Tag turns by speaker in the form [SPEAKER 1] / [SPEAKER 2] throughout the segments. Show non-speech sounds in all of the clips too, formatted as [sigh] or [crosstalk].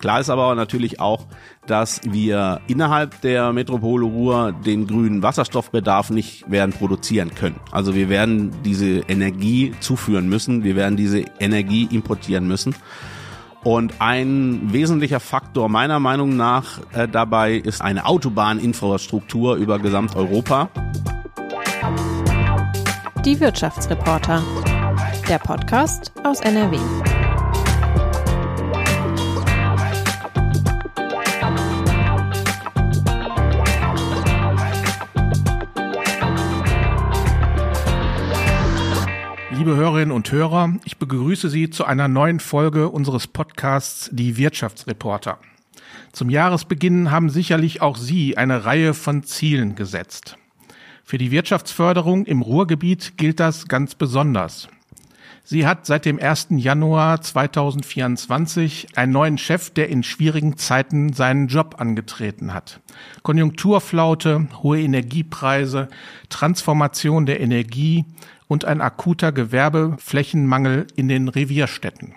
[SPEAKER 1] Klar ist aber natürlich auch, dass wir innerhalb der Metropole Ruhr den grünen Wasserstoffbedarf nicht werden produzieren können. Also wir werden diese Energie zuführen müssen, wir werden diese Energie importieren müssen. Und ein wesentlicher Faktor meiner Meinung nach äh, dabei ist eine Autobahninfrastruktur über Gesamteuropa.
[SPEAKER 2] Die Wirtschaftsreporter. Der Podcast aus NRW.
[SPEAKER 3] Liebe Hörerinnen und Hörer, ich begrüße Sie zu einer neuen Folge unseres Podcasts Die Wirtschaftsreporter. Zum Jahresbeginn haben sicherlich auch Sie eine Reihe von Zielen gesetzt. Für die Wirtschaftsförderung im Ruhrgebiet gilt das ganz besonders. Sie hat seit dem 1. Januar 2024 einen neuen Chef, der in schwierigen Zeiten seinen Job angetreten hat. Konjunkturflaute, hohe Energiepreise, Transformation der Energie, und ein akuter Gewerbeflächenmangel in den Revierstädten.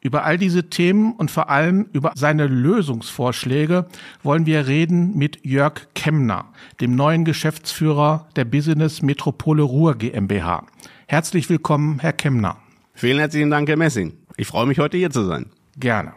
[SPEAKER 3] Über all diese Themen und vor allem über seine Lösungsvorschläge wollen wir reden mit Jörg Kemner, dem neuen Geschäftsführer der Business Metropole Ruhr GmbH. Herzlich willkommen, Herr Kemner.
[SPEAKER 1] Vielen herzlichen Dank, Herr Messing. Ich freue mich, heute hier zu sein.
[SPEAKER 3] Gerne.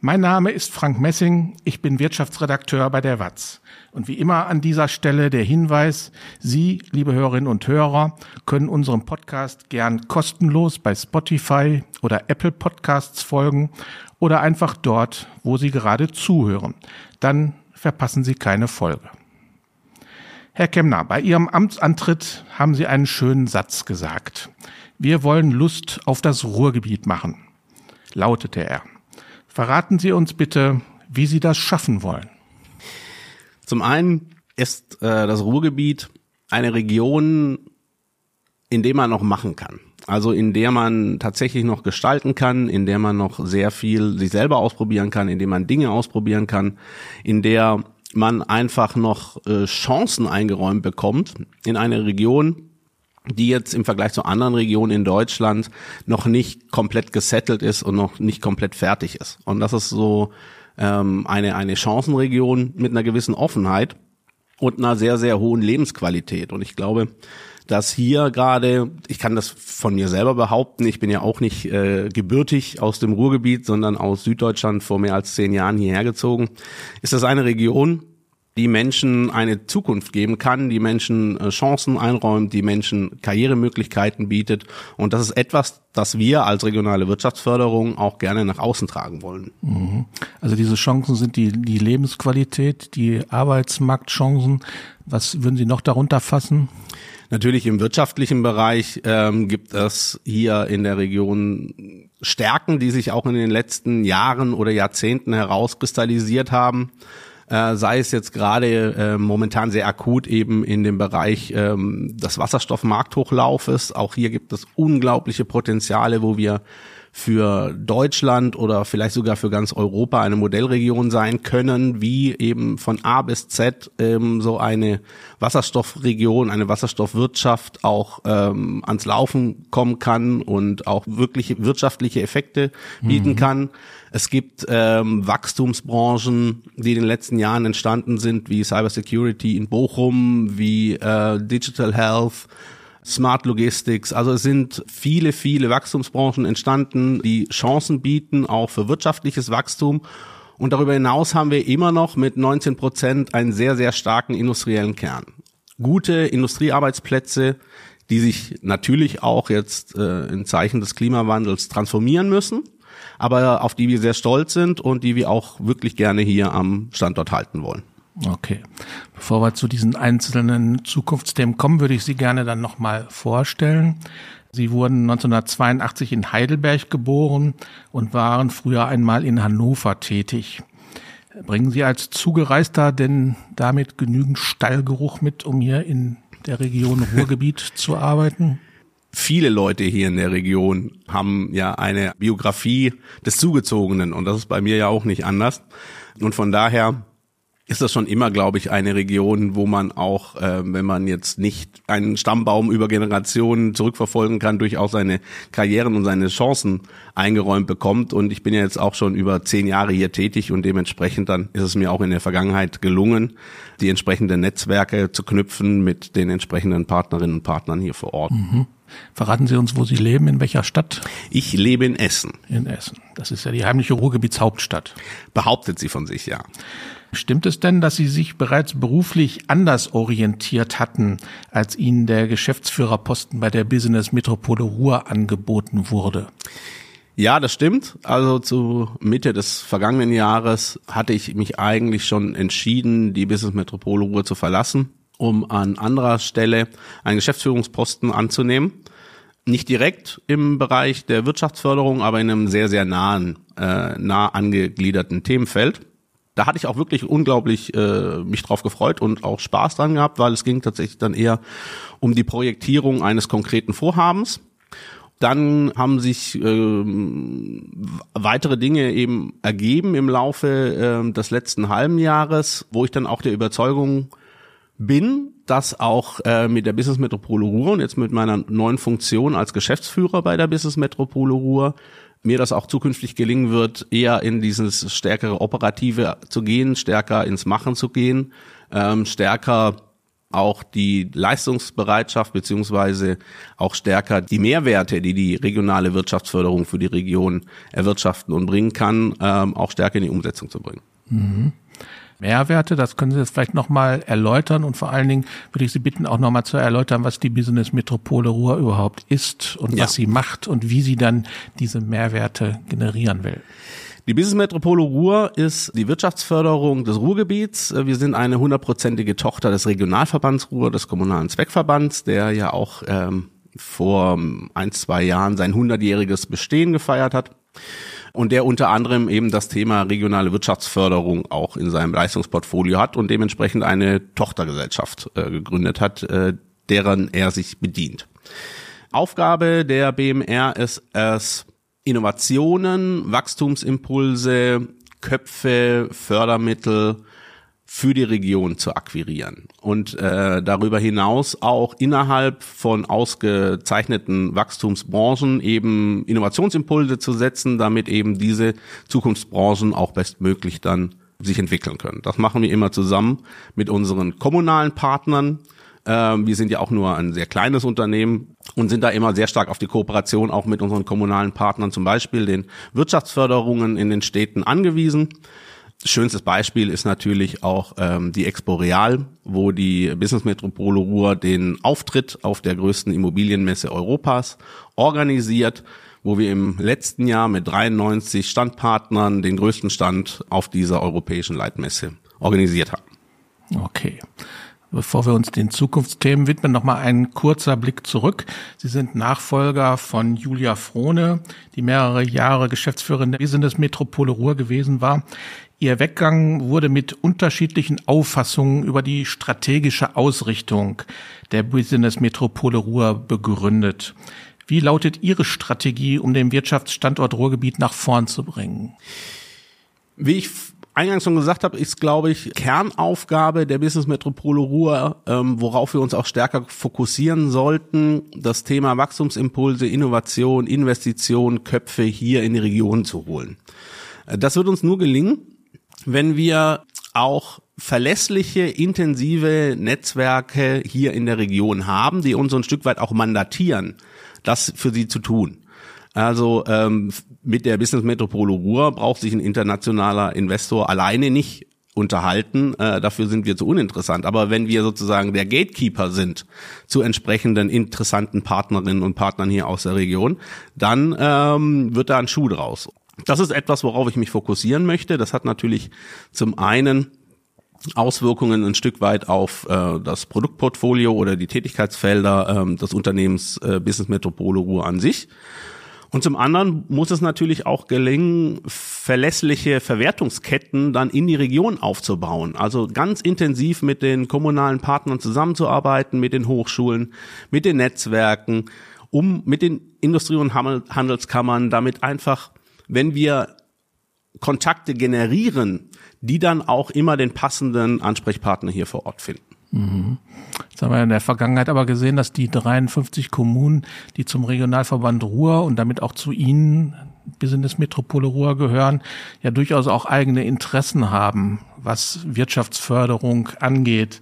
[SPEAKER 3] Mein Name ist Frank Messing, ich bin Wirtschaftsredakteur bei der WAZ. Und wie immer an dieser Stelle der Hinweis, Sie, liebe Hörerinnen und Hörer, können unserem Podcast gern kostenlos bei Spotify oder Apple Podcasts folgen oder einfach dort, wo Sie gerade zuhören. Dann verpassen Sie keine Folge. Herr Kemner, bei Ihrem Amtsantritt haben Sie einen schönen Satz gesagt. Wir wollen Lust auf das Ruhrgebiet machen, lautete er. Verraten Sie uns bitte, wie Sie das schaffen wollen.
[SPEAKER 1] Zum einen ist äh, das Ruhrgebiet eine Region, in der man noch machen kann. Also in der man tatsächlich noch gestalten kann, in der man noch sehr viel sich selber ausprobieren kann, in der man Dinge ausprobieren kann, in der man einfach noch äh, Chancen eingeräumt bekommt in eine Region, die jetzt im Vergleich zu anderen Regionen in Deutschland noch nicht komplett gesettelt ist und noch nicht komplett fertig ist. Und das ist so ähm, eine, eine Chancenregion mit einer gewissen Offenheit und einer sehr, sehr hohen Lebensqualität. Und ich glaube, dass hier gerade, ich kann das von mir selber behaupten, ich bin ja auch nicht äh, gebürtig aus dem Ruhrgebiet, sondern aus Süddeutschland vor mehr als zehn Jahren hierher gezogen, ist das eine Region, die Menschen eine Zukunft geben kann, die Menschen äh, Chancen einräumt, die Menschen Karrieremöglichkeiten bietet. Und das ist etwas, das wir als regionale Wirtschaftsförderung auch gerne nach außen tragen wollen.
[SPEAKER 3] Mhm. Also diese Chancen sind die, die Lebensqualität, die Arbeitsmarktchancen. Was würden Sie noch darunter fassen?
[SPEAKER 1] Natürlich im wirtschaftlichen Bereich ähm, gibt es hier in der Region Stärken, die sich auch in den letzten Jahren oder Jahrzehnten herauskristallisiert haben äh, sei es jetzt gerade äh, momentan sehr akut eben in dem Bereich ähm, des Wasserstoffmarkthochlaufes. Auch hier gibt es unglaubliche Potenziale, wo wir für Deutschland oder vielleicht sogar für ganz Europa eine Modellregion sein können, wie eben von A bis Z ähm, so eine Wasserstoffregion, eine Wasserstoffwirtschaft auch ähm, ans Laufen kommen kann und auch wirklich wirtschaftliche Effekte bieten mhm. kann. Es gibt ähm, Wachstumsbranchen, die in den letzten Jahren entstanden sind, wie Cybersecurity in Bochum, wie äh, Digital Health, Smart Logistics. Also es sind viele, viele Wachstumsbranchen entstanden, die Chancen bieten, auch für wirtschaftliches Wachstum. Und darüber hinaus haben wir immer noch mit 19 Prozent einen sehr, sehr starken industriellen Kern. Gute Industriearbeitsplätze, die sich natürlich auch jetzt äh, in Zeichen des Klimawandels transformieren müssen, aber auf die wir sehr stolz sind und die wir auch wirklich gerne hier am Standort halten wollen.
[SPEAKER 3] Okay. Bevor wir zu diesen einzelnen Zukunftsthemen kommen, würde ich Sie gerne dann nochmal vorstellen. Sie wurden 1982 in Heidelberg geboren und waren früher einmal in Hannover tätig. Bringen Sie als Zugereister denn damit genügend Stallgeruch mit, um hier in der Region Ruhrgebiet [laughs] zu arbeiten?
[SPEAKER 1] Viele Leute hier in der Region haben ja eine Biografie des Zugezogenen und das ist bei mir ja auch nicht anders. Und von daher ist das schon immer, glaube ich, eine Region, wo man auch, äh, wenn man jetzt nicht einen Stammbaum über Generationen zurückverfolgen kann, durchaus seine Karrieren und seine Chancen eingeräumt bekommt. Und ich bin ja jetzt auch schon über zehn Jahre hier tätig und dementsprechend dann ist es mir auch in der Vergangenheit gelungen, die entsprechenden Netzwerke zu knüpfen mit den entsprechenden Partnerinnen und Partnern hier vor Ort. Mhm.
[SPEAKER 3] Verraten Sie uns, wo Sie leben, in welcher Stadt?
[SPEAKER 1] Ich lebe in Essen.
[SPEAKER 3] In Essen. Das ist ja die heimliche Ruhrgebietshauptstadt.
[SPEAKER 1] Behauptet sie von sich, ja.
[SPEAKER 3] Stimmt es denn, dass Sie sich bereits beruflich anders orientiert hatten, als Ihnen der Geschäftsführerposten bei der Business Metropole Ruhr angeboten wurde?
[SPEAKER 1] Ja, das stimmt. Also zu Mitte des vergangenen Jahres hatte ich mich eigentlich schon entschieden, die Business Metropole Ruhr zu verlassen, um an anderer Stelle einen Geschäftsführungsposten anzunehmen. Nicht direkt im Bereich der Wirtschaftsförderung, aber in einem sehr, sehr nahen, äh, nah angegliederten Themenfeld da hatte ich auch wirklich unglaublich äh, mich drauf gefreut und auch Spaß dran gehabt, weil es ging tatsächlich dann eher um die Projektierung eines konkreten Vorhabens. Dann haben sich ähm, weitere Dinge eben ergeben im Laufe äh, des letzten halben Jahres, wo ich dann auch der Überzeugung bin, dass auch äh, mit der Business Metropole Ruhr und jetzt mit meiner neuen Funktion als Geschäftsführer bei der Business Metropole Ruhr mir das auch zukünftig gelingen wird, eher in dieses stärkere Operative zu gehen, stärker ins Machen zu gehen, ähm, stärker auch die Leistungsbereitschaft beziehungsweise auch stärker die Mehrwerte, die die regionale Wirtschaftsförderung für die Region erwirtschaften und bringen kann, ähm, auch stärker in die Umsetzung zu bringen.
[SPEAKER 3] Mhm. Mehrwerte. Das können Sie jetzt vielleicht nochmal erläutern und vor allen Dingen würde ich Sie bitten, auch nochmal zu erläutern, was die Business Metropole Ruhr überhaupt ist und ja. was sie macht und wie sie dann diese Mehrwerte generieren will.
[SPEAKER 1] Die Business Metropole Ruhr ist die Wirtschaftsförderung des Ruhrgebiets. Wir sind eine hundertprozentige Tochter des Regionalverbands Ruhr, des kommunalen Zweckverbands, der ja auch ähm, vor ein, zwei Jahren sein hundertjähriges Bestehen gefeiert hat und der unter anderem eben das Thema regionale Wirtschaftsförderung auch in seinem Leistungsportfolio hat und dementsprechend eine Tochtergesellschaft äh, gegründet hat, äh, deren er sich bedient. Aufgabe der BMR ist es, Innovationen, Wachstumsimpulse, Köpfe, Fördermittel für die Region zu akquirieren und äh, darüber hinaus auch innerhalb von ausgezeichneten Wachstumsbranchen eben Innovationsimpulse zu setzen, damit eben diese Zukunftsbranchen auch bestmöglich dann sich entwickeln können. Das machen wir immer zusammen mit unseren kommunalen Partnern. Ähm, wir sind ja auch nur ein sehr kleines Unternehmen und sind da immer sehr stark auf die Kooperation auch mit unseren kommunalen Partnern, zum Beispiel den Wirtschaftsförderungen in den Städten angewiesen. Schönstes Beispiel ist natürlich auch ähm, die Expo Real, wo die Business Metropole Ruhr den Auftritt auf der größten Immobilienmesse Europas organisiert, wo wir im letzten Jahr mit 93 Standpartnern den größten Stand auf dieser europäischen Leitmesse organisiert haben.
[SPEAKER 3] Okay. Bevor wir uns den Zukunftsthemen widmen, nochmal ein kurzer Blick zurück. Sie sind Nachfolger von Julia Frohne, die mehrere Jahre Geschäftsführerin der Business Metropole Ruhr gewesen war. Ihr Weggang wurde mit unterschiedlichen Auffassungen über die strategische Ausrichtung der Business Metropole Ruhr begründet. Wie lautet Ihre Strategie, um den Wirtschaftsstandort Ruhrgebiet nach vorn zu bringen?
[SPEAKER 1] Wie ich eingangs schon gesagt habe, ist, glaube ich, Kernaufgabe der Business Metropole Ruhr, ähm, worauf wir uns auch stärker fokussieren sollten, das Thema Wachstumsimpulse, Innovation, Investition, Köpfe hier in die Region zu holen. Äh, das wird uns nur gelingen, wenn wir auch verlässliche, intensive Netzwerke hier in der Region haben, die uns so ein Stück weit auch mandatieren, das für sie zu tun. Also ähm, mit der Business Metropole Ruhr braucht sich ein internationaler Investor alleine nicht unterhalten. Äh, dafür sind wir zu uninteressant. Aber wenn wir sozusagen der Gatekeeper sind zu entsprechenden interessanten Partnerinnen und Partnern hier aus der Region, dann ähm, wird da ein Schuh draus. Das ist etwas, worauf ich mich fokussieren möchte. Das hat natürlich zum einen Auswirkungen ein Stück weit auf äh, das Produktportfolio oder die Tätigkeitsfelder äh, des Unternehmens äh, Business Metropole Ruhr an sich. Und zum anderen muss es natürlich auch gelingen, verlässliche Verwertungsketten dann in die Region aufzubauen. Also ganz intensiv mit den kommunalen Partnern zusammenzuarbeiten, mit den Hochschulen, mit den Netzwerken, um mit den Industrie- und Handelskammern damit einfach wenn wir Kontakte generieren, die dann auch immer den passenden Ansprechpartner hier vor Ort finden.
[SPEAKER 3] Mhm. Jetzt haben wir in der Vergangenheit aber gesehen, dass die 53 Kommunen, die zum Regionalverband Ruhr und damit auch zu Ihnen, Business Metropole Ruhr gehören, ja durchaus auch eigene Interessen haben, was Wirtschaftsförderung angeht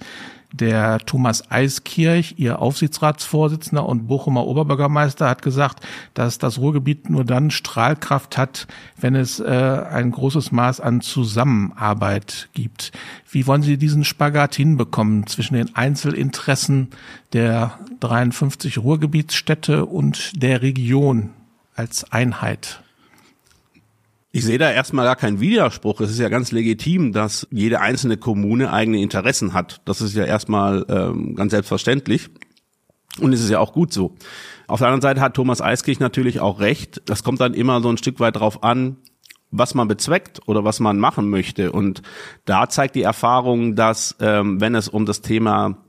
[SPEAKER 3] der Thomas Eiskirch, ihr Aufsichtsratsvorsitzender und Bochumer Oberbürgermeister, hat gesagt, dass das Ruhrgebiet nur dann Strahlkraft hat, wenn es äh, ein großes Maß an Zusammenarbeit gibt. Wie wollen Sie diesen Spagat hinbekommen zwischen den Einzelinteressen der 53 Ruhrgebietsstädte und der Region als Einheit?
[SPEAKER 1] Ich sehe da erstmal gar keinen Widerspruch. Es ist ja ganz legitim, dass jede einzelne Kommune eigene Interessen hat. Das ist ja erstmal ähm, ganz selbstverständlich. Und es ist ja auch gut so. Auf der anderen Seite hat Thomas Eiskirch natürlich auch recht. Das kommt dann immer so ein Stück weit drauf an, was man bezweckt oder was man machen möchte. Und da zeigt die Erfahrung, dass ähm, wenn es um das Thema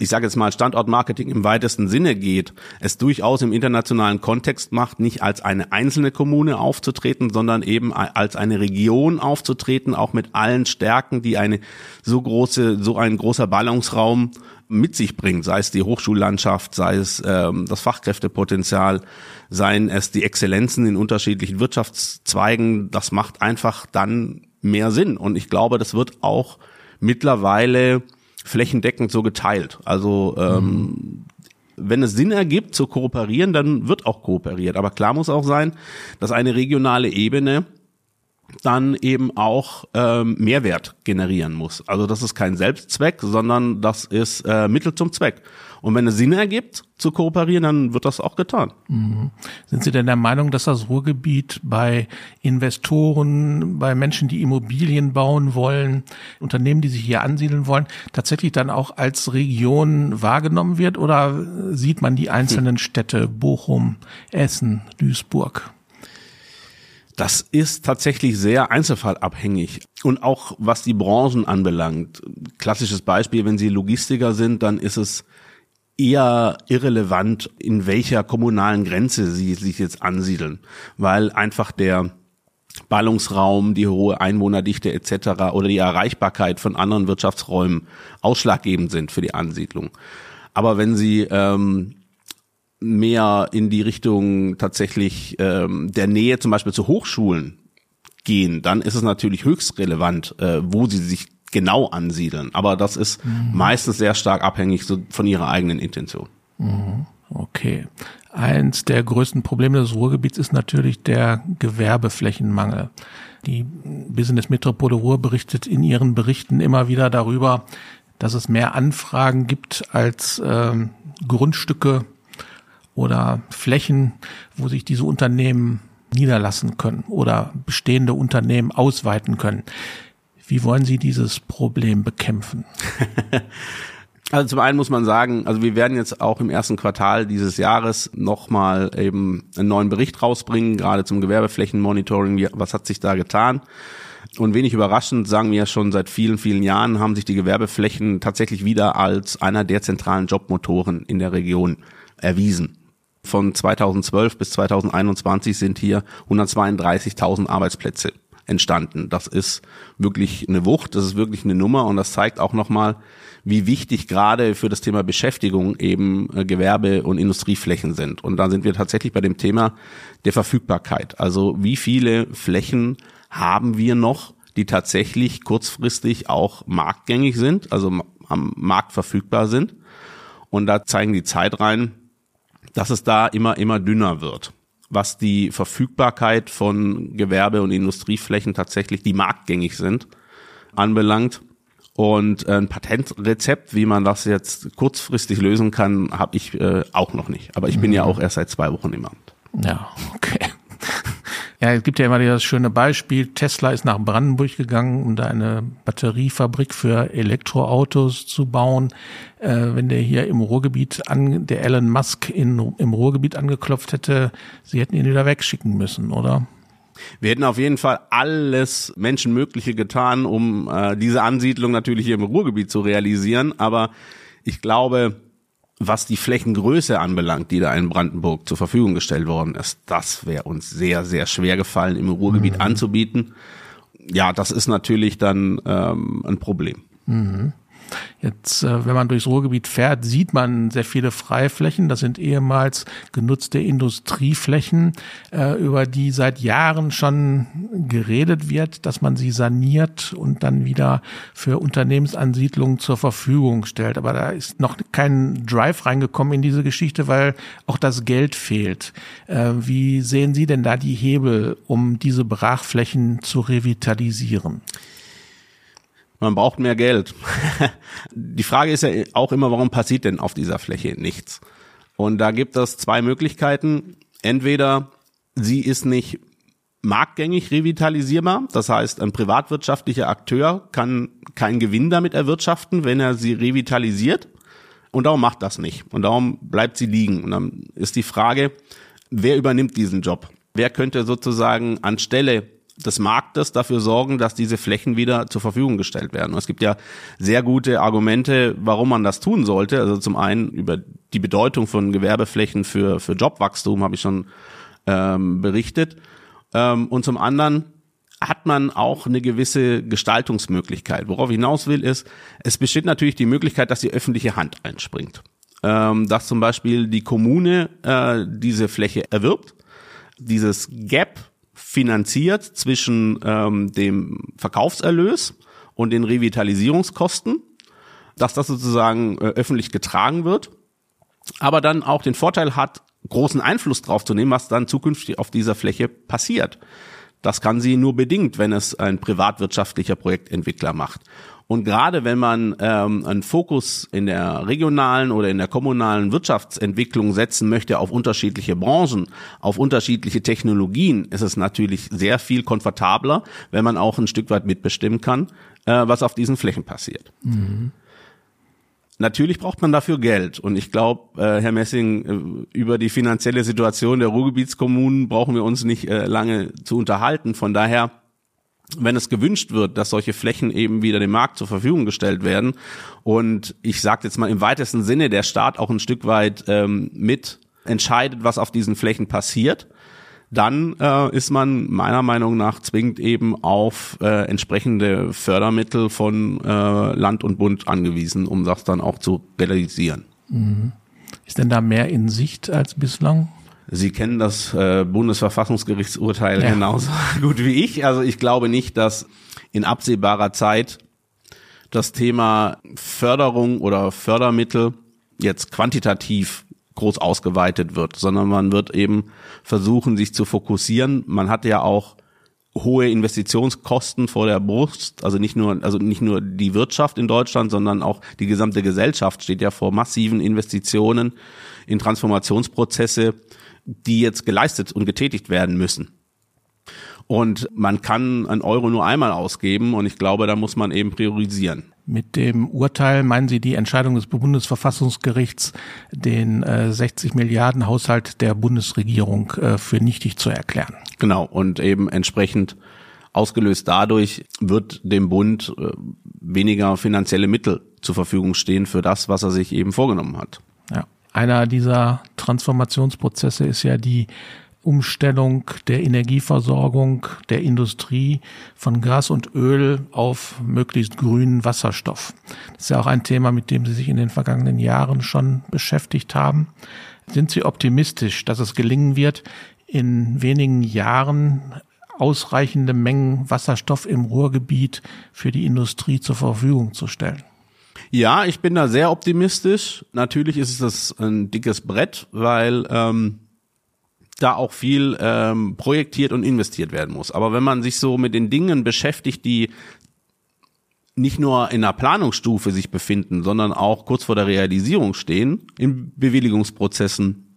[SPEAKER 1] ich sage jetzt mal Standortmarketing im weitesten Sinne geht, es durchaus im internationalen Kontext macht, nicht als eine einzelne Kommune aufzutreten, sondern eben als eine Region aufzutreten, auch mit allen Stärken, die eine so große, so ein großer Ballungsraum mit sich bringt, sei es die Hochschullandschaft, sei es ähm, das Fachkräftepotenzial, seien es die Exzellenzen in unterschiedlichen Wirtschaftszweigen, das macht einfach dann mehr Sinn. Und ich glaube, das wird auch mittlerweile flächendeckend so geteilt. Also ähm, wenn es Sinn ergibt zu kooperieren, dann wird auch kooperiert. Aber klar muss auch sein, dass eine regionale Ebene dann eben auch ähm, Mehrwert generieren muss. Also das ist kein Selbstzweck, sondern das ist äh, Mittel zum Zweck. Und wenn es Sinn ergibt, zu kooperieren, dann wird das auch getan.
[SPEAKER 3] Mhm. Sind Sie denn der Meinung, dass das Ruhrgebiet bei Investoren, bei Menschen, die Immobilien bauen wollen, Unternehmen, die sich hier ansiedeln wollen, tatsächlich dann auch als Region wahrgenommen wird? Oder sieht man die einzelnen Städte, Bochum, Essen, Duisburg?
[SPEAKER 1] Das ist tatsächlich sehr einzelfallabhängig. Und auch was die Branchen anbelangt. Klassisches Beispiel, wenn Sie Logistiker sind, dann ist es eher irrelevant, in welcher kommunalen Grenze sie sich jetzt ansiedeln, weil einfach der Ballungsraum, die hohe Einwohnerdichte etc. oder die Erreichbarkeit von anderen Wirtschaftsräumen ausschlaggebend sind für die Ansiedlung. Aber wenn Sie ähm, mehr in die Richtung tatsächlich ähm, der Nähe zum Beispiel zu Hochschulen gehen, dann ist es natürlich höchst relevant, äh, wo sie sich genau ansiedeln. Aber das ist mhm. meistens sehr stark abhängig von ihrer eigenen Intention.
[SPEAKER 3] Mhm. Okay. Eins der größten Probleme des Ruhrgebiets ist natürlich der Gewerbeflächenmangel. Die Business Metropole Ruhr berichtet in ihren Berichten immer wieder darüber, dass es mehr Anfragen gibt als ähm, Grundstücke oder Flächen, wo sich diese Unternehmen niederlassen können oder bestehende Unternehmen ausweiten können. Wie wollen Sie dieses Problem bekämpfen? [laughs]
[SPEAKER 1] Also zum einen muss man sagen, also wir werden jetzt auch im ersten Quartal dieses Jahres nochmal eben einen neuen Bericht rausbringen, gerade zum Gewerbeflächenmonitoring. Was hat sich da getan? Und wenig überraschend, sagen wir ja schon seit vielen, vielen Jahren, haben sich die Gewerbeflächen tatsächlich wieder als einer der zentralen Jobmotoren in der Region erwiesen. Von 2012 bis 2021 sind hier 132.000 Arbeitsplätze entstanden. Das ist wirklich eine Wucht, das ist wirklich eine Nummer und das zeigt auch nochmal, wie wichtig gerade für das Thema Beschäftigung eben äh, Gewerbe- und Industrieflächen sind. Und da sind wir tatsächlich bei dem Thema der Verfügbarkeit. Also wie viele Flächen haben wir noch, die tatsächlich kurzfristig auch marktgängig sind, also am Markt verfügbar sind. Und da zeigen die Zeit rein, dass es da immer, immer dünner wird was die Verfügbarkeit von Gewerbe- und Industrieflächen tatsächlich, die marktgängig sind, anbelangt. Und ein Patentrezept, wie man das jetzt kurzfristig lösen kann, habe ich äh, auch noch nicht. Aber ich bin ja mhm. auch erst seit zwei Wochen im Amt.
[SPEAKER 3] Ja, okay. Ja, es gibt ja immer das schöne Beispiel. Tesla ist nach Brandenburg gegangen, um da eine Batteriefabrik für Elektroautos zu bauen. Äh, wenn der hier im Ruhrgebiet an, der Elon Musk in, im Ruhrgebiet angeklopft hätte, sie hätten ihn wieder wegschicken müssen, oder?
[SPEAKER 1] Wir hätten auf jeden Fall alles Menschenmögliche getan, um äh, diese Ansiedlung natürlich hier im Ruhrgebiet zu realisieren. Aber ich glaube, was die Flächengröße anbelangt, die da in Brandenburg zur Verfügung gestellt worden ist, das wäre uns sehr, sehr schwer gefallen, im Ruhrgebiet mhm. anzubieten. Ja, das ist natürlich dann ähm, ein Problem. Mhm.
[SPEAKER 3] Jetzt, äh, wenn man durchs Ruhrgebiet fährt, sieht man sehr viele Freiflächen. Das sind ehemals genutzte Industrieflächen, äh, über die seit Jahren schon geredet wird, dass man sie saniert und dann wieder für Unternehmensansiedlungen zur Verfügung stellt. Aber da ist noch kein Drive reingekommen in diese Geschichte, weil auch das Geld fehlt. Äh, wie sehen Sie denn da die Hebel, um diese Brachflächen zu revitalisieren?
[SPEAKER 1] Man braucht mehr Geld. [laughs] Die Frage ist ja auch immer, warum passiert denn auf dieser Fläche nichts? Und da gibt es zwei Möglichkeiten. Entweder sie ist nicht marktgängig revitalisierbar. Das heißt, ein privatwirtschaftlicher Akteur kann keinen Gewinn damit erwirtschaften, wenn er sie revitalisiert. Und darum macht das nicht. Und darum bleibt sie liegen. Und dann ist die Frage, wer übernimmt diesen Job? Wer könnte sozusagen anstelle des Marktes dafür sorgen, dass diese Flächen wieder zur Verfügung gestellt werden. Und es gibt ja sehr gute Argumente, warum man das tun sollte. Also zum einen über die Bedeutung von Gewerbeflächen für, für Jobwachstum habe ich schon ähm, berichtet. Ähm, und zum anderen hat man auch eine gewisse Gestaltungsmöglichkeit. Worauf ich hinaus will, ist, es besteht natürlich die Möglichkeit, dass die öffentliche Hand einspringt. Ähm, dass zum Beispiel die Kommune äh, diese Fläche erwirbt, dieses Gap finanziert zwischen ähm, dem Verkaufserlös und den Revitalisierungskosten, dass das sozusagen äh, öffentlich getragen wird, aber dann auch den Vorteil hat, großen Einfluss drauf zu nehmen, was dann zukünftig auf dieser Fläche passiert. Das kann sie nur bedingt, wenn es ein privatwirtschaftlicher Projektentwickler macht. Und gerade wenn man ähm, einen Fokus in der regionalen oder in der kommunalen Wirtschaftsentwicklung setzen möchte auf unterschiedliche Branchen, auf unterschiedliche Technologien, ist es natürlich sehr viel komfortabler, wenn man auch ein Stück weit mitbestimmen kann, äh, was auf diesen Flächen passiert. Mhm. Natürlich braucht man dafür Geld. Und ich glaube, äh, Herr Messing, äh, über die finanzielle Situation der Ruhrgebietskommunen brauchen wir uns nicht äh, lange zu unterhalten. Von daher wenn es gewünscht wird, dass solche Flächen eben wieder dem Markt zur Verfügung gestellt werden und ich sage jetzt mal im weitesten Sinne der Staat auch ein Stück weit ähm, mit entscheidet, was auf diesen Flächen passiert, dann äh, ist man meiner Meinung nach zwingend eben auf äh, entsprechende Fördermittel von äh, Land und Bund angewiesen, um das dann auch zu realisieren.
[SPEAKER 3] Mhm. Ist denn da mehr in Sicht als bislang?
[SPEAKER 1] Sie kennen das äh, Bundesverfassungsgerichtsurteil ja. genauso [laughs] gut wie ich. Also ich glaube nicht, dass in absehbarer Zeit das Thema Förderung oder Fördermittel jetzt quantitativ groß ausgeweitet wird, sondern man wird eben versuchen, sich zu fokussieren. Man hat ja auch hohe Investitionskosten vor der Brust, also nicht nur, also nicht nur die Wirtschaft in Deutschland, sondern auch die gesamte Gesellschaft steht ja vor massiven Investitionen in Transformationsprozesse, die jetzt geleistet und getätigt werden müssen. Und man kann einen Euro nur einmal ausgeben und ich glaube, da muss man eben priorisieren.
[SPEAKER 3] Mit dem Urteil meinen Sie die Entscheidung des Bundesverfassungsgerichts, den äh, 60 Milliarden Haushalt der Bundesregierung äh, für nichtig zu erklären.
[SPEAKER 1] Genau, und eben entsprechend ausgelöst dadurch wird dem Bund äh, weniger finanzielle Mittel zur Verfügung stehen für das, was er sich eben vorgenommen hat.
[SPEAKER 3] Ja. Einer dieser Transformationsprozesse ist ja die Umstellung der Energieversorgung der Industrie von Gas und Öl auf möglichst grünen Wasserstoff. Das ist ja auch ein Thema, mit dem Sie sich in den vergangenen Jahren schon beschäftigt haben. Sind Sie optimistisch, dass es gelingen wird, in wenigen Jahren ausreichende Mengen Wasserstoff im Ruhrgebiet für die Industrie zur Verfügung zu stellen?
[SPEAKER 1] Ja, ich bin da sehr optimistisch. Natürlich ist es ein dickes Brett, weil ähm, da auch viel ähm, projektiert und investiert werden muss. Aber wenn man sich so mit den Dingen beschäftigt, die nicht nur in der Planungsstufe sich befinden, sondern auch kurz vor der Realisierung stehen, in Bewilligungsprozessen,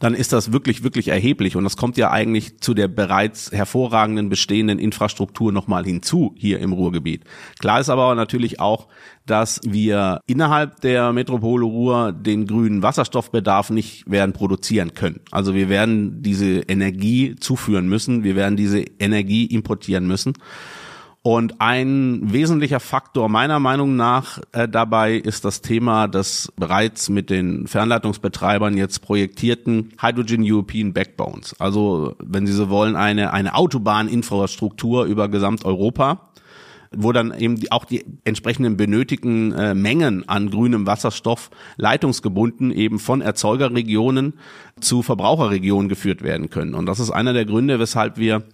[SPEAKER 1] dann ist das wirklich, wirklich erheblich. Und das kommt ja eigentlich zu der bereits hervorragenden bestehenden Infrastruktur nochmal hinzu hier im Ruhrgebiet. Klar ist aber natürlich auch, dass wir innerhalb der Metropole Ruhr den grünen Wasserstoffbedarf nicht werden produzieren können. Also wir werden diese Energie zuführen müssen, wir werden diese Energie importieren müssen. Und ein wesentlicher Faktor meiner Meinung nach äh, dabei ist das Thema des bereits mit den Fernleitungsbetreibern jetzt projektierten Hydrogen European Backbones. Also, wenn Sie so wollen, eine, eine Autobahninfrastruktur über Gesamteuropa wo dann eben auch die entsprechenden benötigten äh, Mengen an grünem Wasserstoff leitungsgebunden eben von Erzeugerregionen zu Verbraucherregionen geführt werden können. Und das ist einer der Gründe, weshalb wir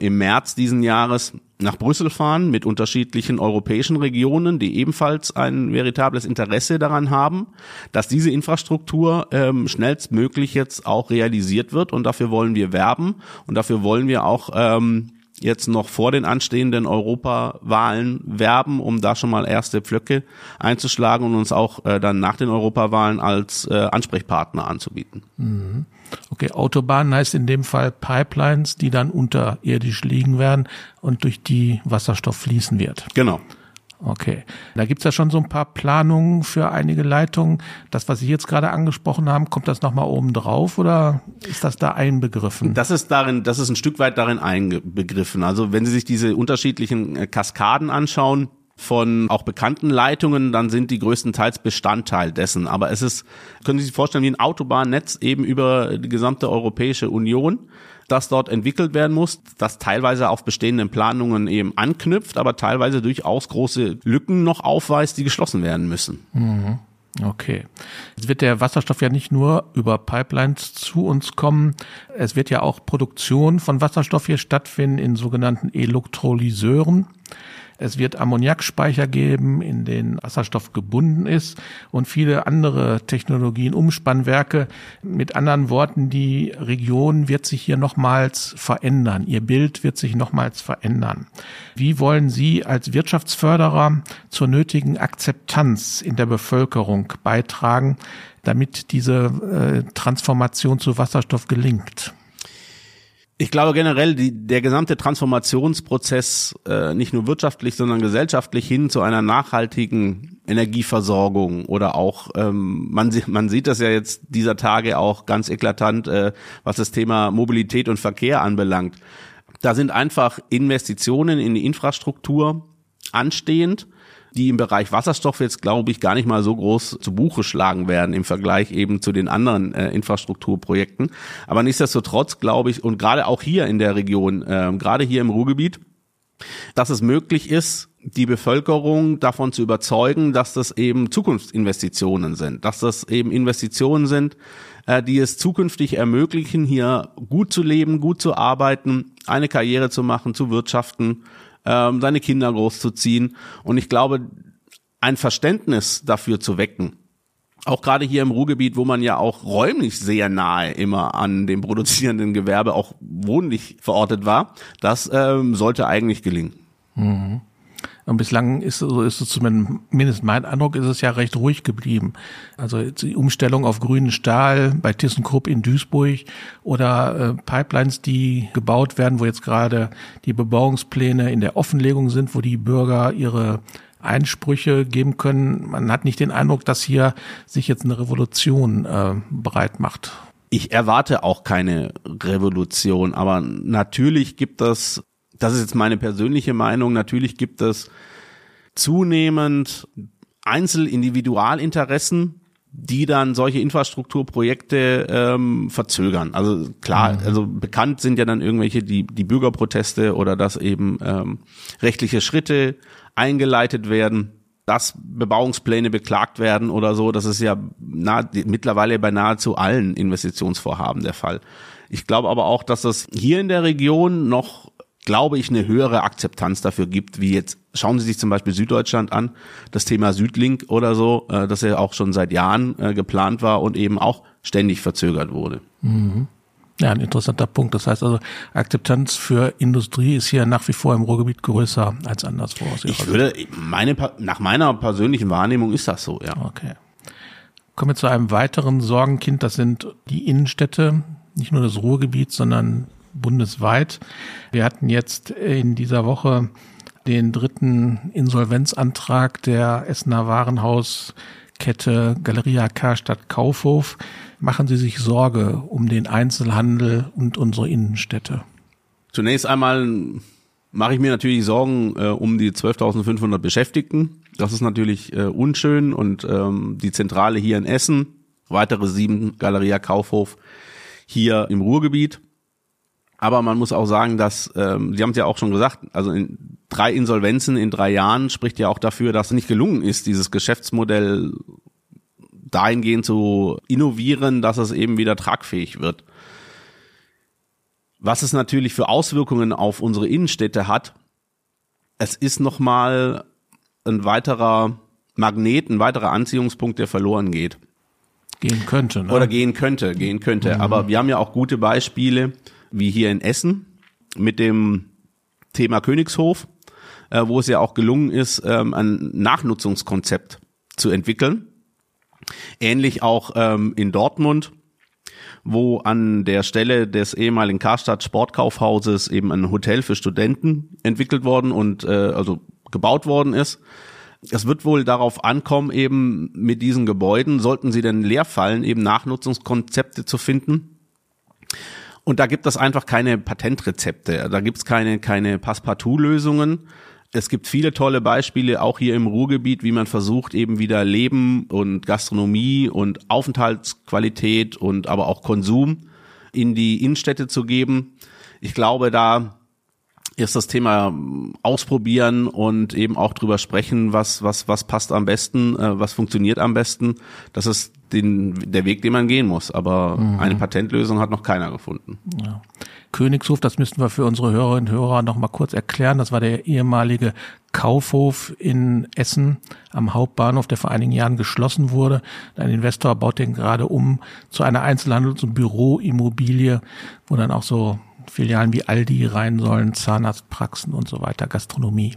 [SPEAKER 1] im März diesen Jahres nach Brüssel fahren mit unterschiedlichen europäischen Regionen, die ebenfalls ein veritables Interesse daran haben, dass diese Infrastruktur ähm, schnellstmöglich jetzt auch realisiert wird. Und dafür wollen wir werben und dafür wollen wir auch ähm, jetzt noch vor den anstehenden Europawahlen werben, um da schon mal erste Pflöcke einzuschlagen und uns auch äh, dann nach den Europawahlen als äh, Ansprechpartner anzubieten.
[SPEAKER 3] Mhm. Okay, Autobahnen heißt in dem Fall Pipelines, die dann unterirdisch liegen werden und durch die Wasserstoff fließen wird.
[SPEAKER 1] Genau.
[SPEAKER 3] Okay. Da gibt's ja schon so ein paar Planungen für einige Leitungen. Das, was Sie jetzt gerade angesprochen haben, kommt das nochmal oben drauf oder ist das da einbegriffen?
[SPEAKER 1] Das ist darin, das ist ein Stück weit darin einbegriffen. Also wenn Sie sich diese unterschiedlichen äh, Kaskaden anschauen, von auch bekannten Leitungen, dann sind die größtenteils Bestandteil dessen. Aber es ist, können Sie sich vorstellen, wie ein Autobahnnetz eben über die gesamte Europäische Union, das dort entwickelt werden muss, das teilweise auf bestehenden Planungen eben anknüpft, aber teilweise durchaus große Lücken noch aufweist, die geschlossen werden müssen.
[SPEAKER 3] Mhm. Okay. Es wird der Wasserstoff ja nicht nur über Pipelines zu uns kommen. Es wird ja auch Produktion von Wasserstoff hier stattfinden in sogenannten Elektrolyseuren. Es wird Ammoniakspeicher geben, in denen Wasserstoff gebunden ist und viele andere Technologien, Umspannwerke. Mit anderen Worten, die Region wird sich hier nochmals verändern. Ihr Bild wird sich nochmals verändern. Wie wollen Sie als Wirtschaftsförderer zur nötigen Akzeptanz in der Bevölkerung beitragen, damit diese äh, Transformation zu Wasserstoff gelingt?
[SPEAKER 1] Ich glaube generell, die, der gesamte Transformationsprozess, äh, nicht nur wirtschaftlich, sondern gesellschaftlich hin zu einer nachhaltigen Energieversorgung oder auch, ähm, man, man sieht das ja jetzt dieser Tage auch ganz eklatant, äh, was das Thema Mobilität und Verkehr anbelangt. Da sind einfach Investitionen in die Infrastruktur anstehend die im Bereich Wasserstoff jetzt, glaube ich, gar nicht mal so groß zu Buche schlagen werden im Vergleich eben zu den anderen äh, Infrastrukturprojekten. Aber nichtsdestotrotz glaube ich, und gerade auch hier in der Region, äh, gerade hier im Ruhrgebiet, dass es möglich ist, die Bevölkerung davon zu überzeugen, dass das eben Zukunftsinvestitionen sind, dass das eben Investitionen sind, äh, die es zukünftig ermöglichen, hier gut zu leben, gut zu arbeiten, eine Karriere zu machen, zu wirtschaften ähm, seine Kinder großzuziehen. Und ich glaube, ein Verständnis dafür zu wecken, auch gerade hier im Ruhrgebiet, wo man ja auch räumlich sehr nahe immer an dem produzierenden Gewerbe auch wohnlich verortet war, das ähm, sollte eigentlich gelingen.
[SPEAKER 3] Mhm. Und bislang ist, so ist es zumindest mein Eindruck, ist es ja recht ruhig geblieben. Also die Umstellung auf grünen Stahl bei ThyssenKrupp in Duisburg oder äh, Pipelines, die gebaut werden, wo jetzt gerade die Bebauungspläne in der Offenlegung sind, wo die Bürger ihre Einsprüche geben können. Man hat nicht den Eindruck, dass hier sich jetzt eine Revolution äh, bereit macht.
[SPEAKER 1] Ich erwarte auch keine Revolution, aber natürlich gibt es das ist jetzt meine persönliche Meinung, natürlich gibt es zunehmend Einzelindividualinteressen, die dann solche Infrastrukturprojekte ähm, verzögern. Also klar, mhm. also bekannt sind ja dann irgendwelche die die Bürgerproteste oder dass eben ähm, rechtliche Schritte eingeleitet werden, dass Bebauungspläne beklagt werden oder so. Das ist ja nah, mittlerweile bei nahezu allen Investitionsvorhaben der Fall. Ich glaube aber auch, dass es hier in der Region noch glaube ich, eine höhere Akzeptanz dafür gibt, wie jetzt, schauen Sie sich zum Beispiel Süddeutschland an, das Thema Südlink oder so, äh, das ja auch schon seit Jahren äh, geplant war und eben auch ständig verzögert wurde.
[SPEAKER 3] Mhm. Ja, ein interessanter Punkt. Das heißt also, Akzeptanz für Industrie ist hier nach wie vor im Ruhrgebiet größer als anderswo.
[SPEAKER 1] Ich würde, meine, nach meiner persönlichen Wahrnehmung ist das so, ja.
[SPEAKER 3] Okay. Kommen wir zu einem weiteren Sorgenkind. Das sind die Innenstädte, nicht nur das Ruhrgebiet, sondern bundesweit. Wir hatten jetzt in dieser Woche den dritten Insolvenzantrag der Essener Warenhauskette Galeria Karstadt Kaufhof. Machen Sie sich Sorge um den Einzelhandel und unsere Innenstädte?
[SPEAKER 1] Zunächst einmal mache ich mir natürlich Sorgen äh, um die 12.500 Beschäftigten. Das ist natürlich äh, unschön und ähm, die Zentrale hier in Essen, weitere sieben Galeria Kaufhof hier im Ruhrgebiet. Aber man muss auch sagen, dass, ähm, Sie haben es ja auch schon gesagt, also in drei Insolvenzen in drei Jahren spricht ja auch dafür, dass es nicht gelungen ist, dieses Geschäftsmodell dahingehend zu innovieren, dass es eben wieder tragfähig wird. Was es natürlich für Auswirkungen auf unsere Innenstädte hat, es ist nochmal ein weiterer Magnet, ein weiterer Anziehungspunkt, der verloren geht.
[SPEAKER 3] Gehen könnte, ne?
[SPEAKER 1] Oder gehen könnte, gehen könnte. Mhm. Aber wir haben ja auch gute Beispiele, wie hier in Essen mit dem Thema Königshof, äh, wo es ja auch gelungen ist, ähm, ein Nachnutzungskonzept zu entwickeln. Ähnlich auch ähm, in Dortmund, wo an der Stelle des ehemaligen Karstadt Sportkaufhauses eben ein Hotel für Studenten entwickelt worden und äh, also gebaut worden ist. Es wird wohl darauf ankommen, eben mit diesen Gebäuden, sollten sie denn leer fallen, eben Nachnutzungskonzepte zu finden. Und da gibt es einfach keine Patentrezepte, da gibt es keine, keine Passepartout-Lösungen. Es gibt viele tolle Beispiele, auch hier im Ruhrgebiet, wie man versucht, eben wieder Leben und Gastronomie und Aufenthaltsqualität und aber auch Konsum in die Innenstädte zu geben. Ich glaube, da ist das Thema ausprobieren und eben auch drüber sprechen, was, was, was passt am besten, äh, was funktioniert am besten. Das ist den, der Weg, den man gehen muss. Aber mhm. eine Patentlösung hat noch keiner gefunden.
[SPEAKER 3] Ja. Königshof, das müssten wir für unsere Hörerinnen und Hörer noch mal kurz erklären. Das war der ehemalige Kaufhof in Essen am Hauptbahnhof, der vor einigen Jahren geschlossen wurde. Ein Investor baut den gerade um zu einer Einzelhandels- und Büroimmobilie, wo dann auch so Filialen wie Aldi rein sollen, Zahnarztpraxen und so weiter, Gastronomie.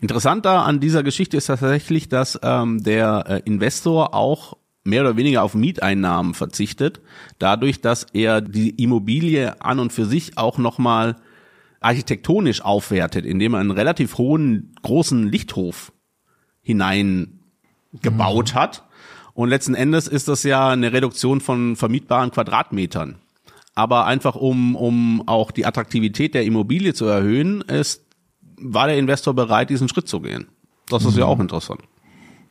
[SPEAKER 1] Interessanter an dieser Geschichte ist tatsächlich, dass ähm, der äh, Investor auch mehr oder weniger auf Mieteinnahmen verzichtet, dadurch, dass er die Immobilie an und für sich auch nochmal architektonisch aufwertet, indem er einen relativ hohen, großen Lichthof hineingebaut mhm. hat. Und letzten Endes ist das ja eine Reduktion von vermietbaren Quadratmetern aber einfach um, um auch die Attraktivität der Immobilie zu erhöhen, ist, war der Investor bereit, diesen Schritt zu gehen. Das ist mhm. ja auch interessant.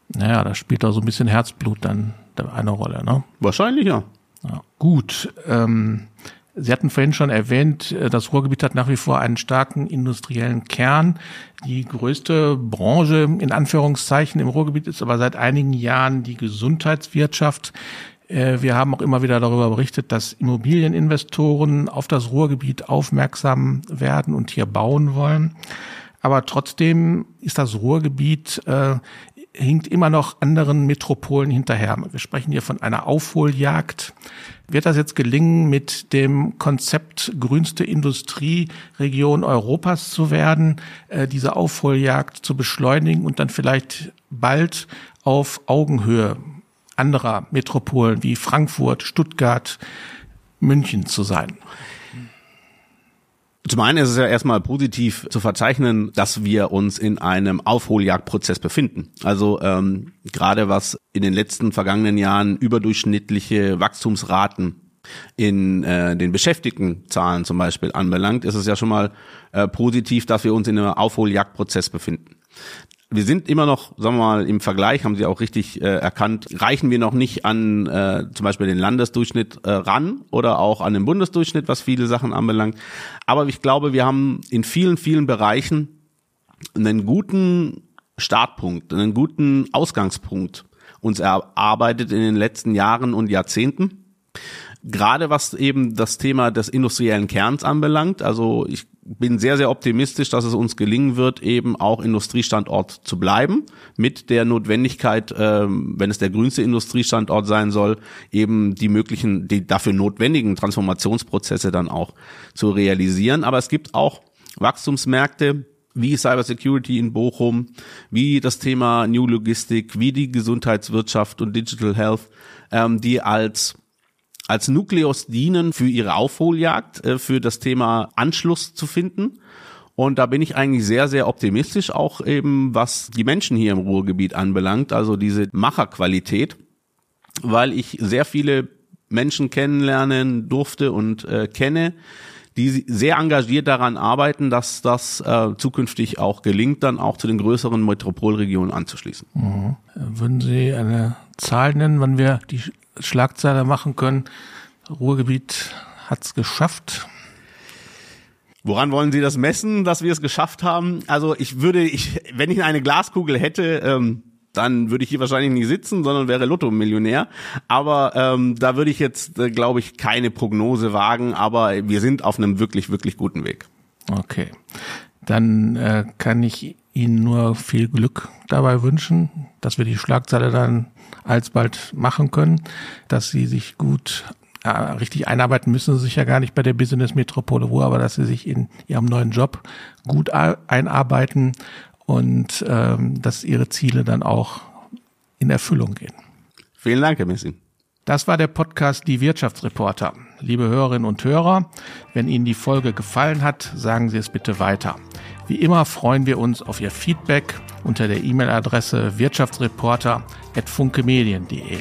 [SPEAKER 3] Naja, da spielt da so ein bisschen Herzblut dann eine Rolle, ne?
[SPEAKER 1] Wahrscheinlich, ja.
[SPEAKER 3] ja gut. Ähm, Sie hatten vorhin schon erwähnt, äh, das Ruhrgebiet hat nach wie vor einen starken industriellen Kern. Die größte Branche in Anführungszeichen im Ruhrgebiet ist aber seit einigen Jahren die Gesundheitswirtschaft. Äh, wir haben auch immer wieder darüber berichtet, dass Immobilieninvestoren auf das Ruhrgebiet aufmerksam werden und hier bauen wollen. Aber trotzdem ist das Ruhrgebiet äh, hinkt immer noch anderen Metropolen hinterher. Wir sprechen hier von einer Aufholjagd. Wird das jetzt gelingen, mit dem Konzept grünste Industrieregion Europas zu werden, äh, diese Aufholjagd zu beschleunigen und dann vielleicht bald auf Augenhöhe anderer Metropolen wie Frankfurt, Stuttgart, München zu sein?
[SPEAKER 1] Zum einen ist es ja erstmal positiv zu verzeichnen, dass wir uns in einem Aufholjagdprozess befinden. Also ähm, gerade was in den letzten vergangenen Jahren überdurchschnittliche Wachstumsraten in äh, den Beschäftigtenzahlen zum Beispiel anbelangt, ist es ja schon mal äh, positiv, dass wir uns in einem Aufholjagdprozess befinden wir sind immer noch, sagen wir mal, im Vergleich, haben Sie auch richtig äh, erkannt, reichen wir noch nicht an äh, zum Beispiel den Landesdurchschnitt äh, ran oder auch an den Bundesdurchschnitt, was viele Sachen anbelangt. Aber ich glaube, wir haben in vielen, vielen Bereichen einen guten Startpunkt, einen guten Ausgangspunkt uns erarbeitet in den letzten Jahren und Jahrzehnten. Gerade was eben das Thema des industriellen Kerns anbelangt. Also ich bin sehr, sehr optimistisch, dass es uns gelingen wird, eben auch Industriestandort zu bleiben, mit der Notwendigkeit, ähm, wenn es der grünste Industriestandort sein soll, eben die möglichen, die dafür notwendigen Transformationsprozesse dann auch zu realisieren. Aber es gibt auch Wachstumsmärkte, wie Cybersecurity in Bochum, wie das Thema New Logistik, wie die Gesundheitswirtschaft und Digital Health, ähm, die als als Nukleus dienen für ihre Aufholjagd, äh, für das Thema Anschluss zu finden. Und da bin ich eigentlich sehr, sehr optimistisch, auch eben was die Menschen hier im Ruhrgebiet anbelangt, also diese Macherqualität, weil ich sehr viele Menschen kennenlernen durfte und äh, kenne, die sehr engagiert daran arbeiten, dass das äh, zukünftig auch gelingt, dann auch zu den größeren Metropolregionen anzuschließen.
[SPEAKER 3] Mhm. Würden Sie eine Zahl nennen, wann wir die Schlagzeile machen können? Ruhrgebiet hat's geschafft.
[SPEAKER 1] Woran wollen Sie das messen, dass wir es geschafft haben? Also ich würde, ich, wenn ich eine Glaskugel hätte, ähm, dann würde ich hier wahrscheinlich nicht sitzen, sondern wäre Lotto-Millionär. Aber ähm, da würde ich jetzt, äh, glaube ich, keine Prognose wagen. Aber wir sind auf einem wirklich, wirklich guten Weg.
[SPEAKER 3] Okay, dann äh, kann ich Ihnen nur viel Glück dabei wünschen, dass wir die Schlagzeile dann alsbald machen können, dass Sie sich gut ja, richtig einarbeiten müssen sie sich ja gar nicht bei der Business Metropole Ruhr, aber dass sie sich in ihrem neuen Job gut einarbeiten und ähm, dass ihre Ziele dann auch in Erfüllung gehen.
[SPEAKER 1] Vielen Dank, Herr Messing.
[SPEAKER 3] Das war der Podcast Die Wirtschaftsreporter. Liebe Hörerinnen und Hörer, wenn Ihnen die Folge gefallen hat, sagen Sie es bitte weiter. Wie immer freuen wir uns auf Ihr Feedback unter der E-Mail-Adresse wirtschaftsreporter.funkemedien.de.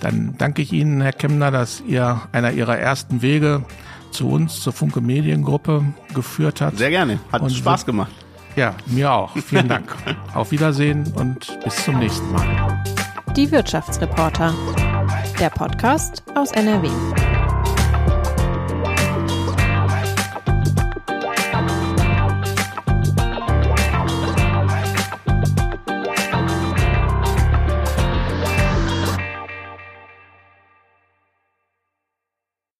[SPEAKER 3] Dann danke ich Ihnen, Herr Kemner, dass ihr einer Ihrer ersten Wege zu uns, zur Funke Mediengruppe geführt hat.
[SPEAKER 1] Sehr gerne. Hat und Spaß gemacht.
[SPEAKER 3] Ja, mir auch. Vielen Dank. [laughs] Auf Wiedersehen und bis zum nächsten Mal.
[SPEAKER 2] Die Wirtschaftsreporter. Der Podcast aus NRW.